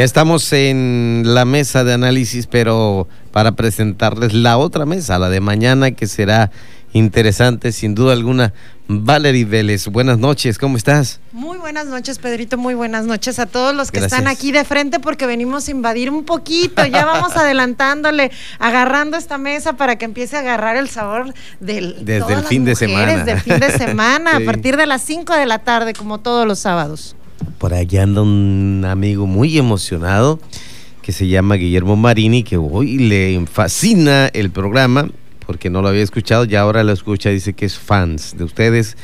Ya estamos en la mesa de análisis, pero para presentarles la otra mesa, la de mañana, que será interesante, sin duda alguna. Valerie Vélez, buenas noches, ¿cómo estás? Muy buenas noches, Pedrito, muy buenas noches a todos los que están aquí de frente porque venimos a invadir un poquito, ya vamos adelantándole, agarrando esta mesa para que empiece a agarrar el sabor del... Desde el fin de semana. Desde el fin de semana, a partir de las 5 de la tarde, como todos los sábados. Por aquí anda un amigo muy emocionado que se llama Guillermo Marini, que hoy le fascina el programa porque no lo había escuchado y ahora lo escucha, dice que es fans de ustedes.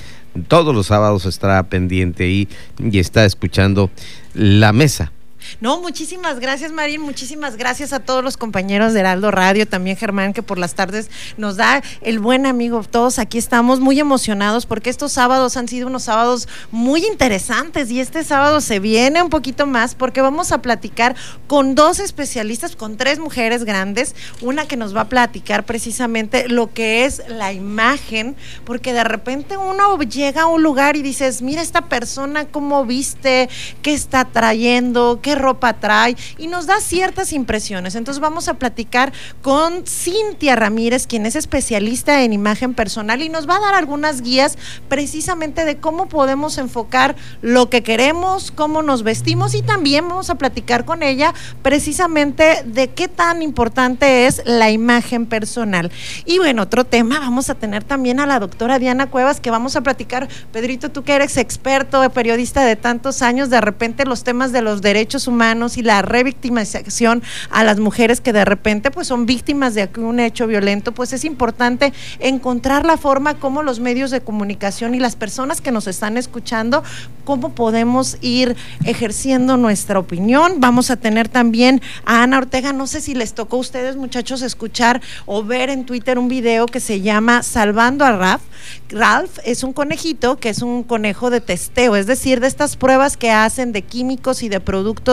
Todos los sábados estará pendiente y, y está escuchando la mesa no, muchísimas gracias, Marín. Muchísimas gracias a todos los compañeros de Heraldo Radio, también Germán, que por las tardes nos da el buen amigo. Todos aquí estamos muy emocionados porque estos sábados han sido unos sábados muy interesantes y este sábado se viene un poquito más porque vamos a platicar con dos especialistas, con tres mujeres grandes. Una que nos va a platicar precisamente lo que es la imagen, porque de repente uno llega a un lugar y dices, mira esta persona, cómo viste, qué está trayendo, qué ropa trae y nos da ciertas impresiones. Entonces vamos a platicar con Cintia Ramírez, quien es especialista en imagen personal y nos va a dar algunas guías precisamente de cómo podemos enfocar lo que queremos, cómo nos vestimos y también vamos a platicar con ella precisamente de qué tan importante es la imagen personal. Y bueno, otro tema, vamos a tener también a la doctora Diana Cuevas que vamos a platicar. Pedrito, tú que eres experto, periodista de tantos años, de repente los temas de los derechos humanos y la revictimización a las mujeres que de repente pues son víctimas de un hecho violento, pues es importante encontrar la forma como los medios de comunicación y las personas que nos están escuchando, cómo podemos ir ejerciendo nuestra opinión. Vamos a tener también a Ana Ortega, no sé si les tocó a ustedes muchachos escuchar o ver en Twitter un video que se llama Salvando a Ralph. Ralph es un conejito que es un conejo de testeo, es decir, de estas pruebas que hacen de químicos y de productos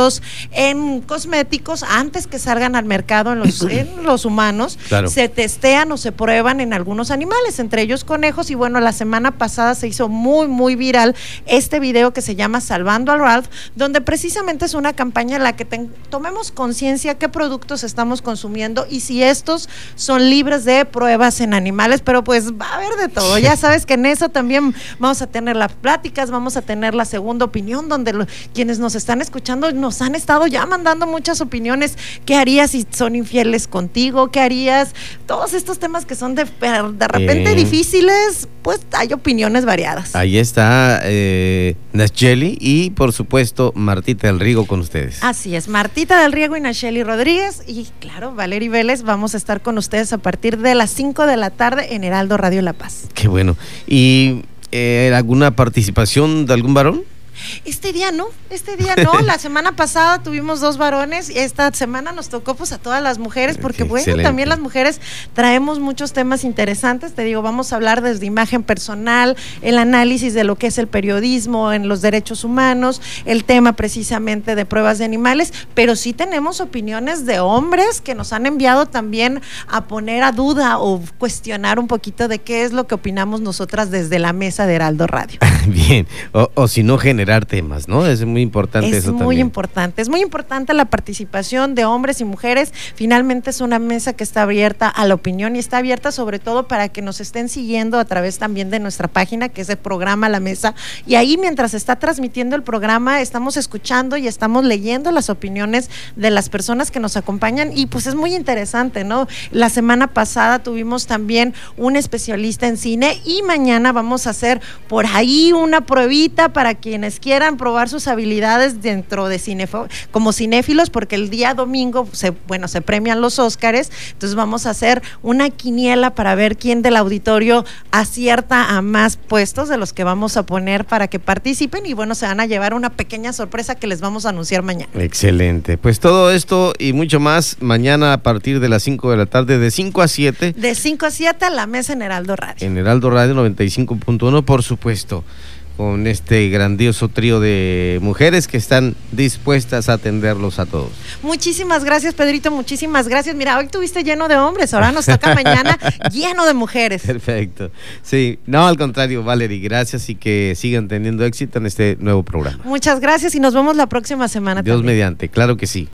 en cosméticos antes que salgan al mercado en los, en los humanos. Se testean o se prueban en algunos animales, entre ellos conejos. Y bueno, la semana pasada se hizo muy, muy viral este video que se llama Salvando al Ralph, donde precisamente es una campaña en la que tomemos conciencia qué productos estamos consumiendo y si estos son libres de pruebas en animales, pero pues va a haber de todo. Ya sabes que en eso también vamos a tener las pláticas, vamos a tener la segunda opinión, donde quienes nos están escuchando nos han estado ya mandando muchas opiniones. ¿Qué harías si son infieles contigo? ¿Qué harías? Todos estos temas que son de, de repente difíciles, pues hay opiniones variadas. Ahí está eh, Nacheli y por supuesto Martita del Riego con ustedes. Así es, Martita del Riego y Nacheli Rodríguez y claro, Valery Vélez, vamos a estar con ustedes a partir de las 5 de la tarde en Heraldo Radio La Paz. Qué bueno. ¿Y eh, alguna participación de algún varón? Este día no, este día no. La semana pasada tuvimos dos varones y esta semana nos tocó pues a todas las mujeres porque bueno, también las mujeres traemos muchos temas interesantes. Te digo, vamos a hablar desde imagen personal, el análisis de lo que es el periodismo en los derechos humanos, el tema precisamente de pruebas de animales, pero sí tenemos opiniones de hombres que nos han enviado también a poner a duda o cuestionar un poquito de qué es lo que opinamos nosotras desde la mesa de Heraldo Radio. Bien, o, o si no generar temas, ¿no? Es muy importante es eso también. Es muy importante, es muy importante la participación de hombres y mujeres. Finalmente es una mesa que está abierta a la opinión y está abierta sobre todo para que nos estén siguiendo a través también de nuestra página, que es el programa La Mesa. Y ahí mientras está transmitiendo el programa, estamos escuchando y estamos leyendo las opiniones de las personas que nos acompañan y pues es muy interesante, ¿no? La semana pasada tuvimos también un especialista en cine y mañana vamos a hacer por ahí una pruebita para quienes quieran probar sus habilidades dentro de cine como cinéfilos, porque el día domingo se, bueno, se premian los Óscares, entonces vamos a hacer una quiniela para ver quién del auditorio acierta a más puestos de los que vamos a poner para que participen y bueno, se van a llevar una pequeña sorpresa que les vamos a anunciar mañana. Excelente. Pues todo esto y mucho más mañana a partir de las 5 de la tarde, de 5 a 7. De 5 a 7 a la mesa en Heraldo Radio. En Heraldo Radio 95.1, por supuesto. Con este grandioso trío de mujeres que están dispuestas a atenderlos a todos. Muchísimas gracias, Pedrito, muchísimas gracias. Mira, hoy tuviste lleno de hombres, ahora nos toca mañana lleno de mujeres. Perfecto. Sí, no, al contrario, Valerie, gracias y que sigan teniendo éxito en este nuevo programa. Muchas gracias y nos vemos la próxima semana. Dios también. mediante, claro que sí.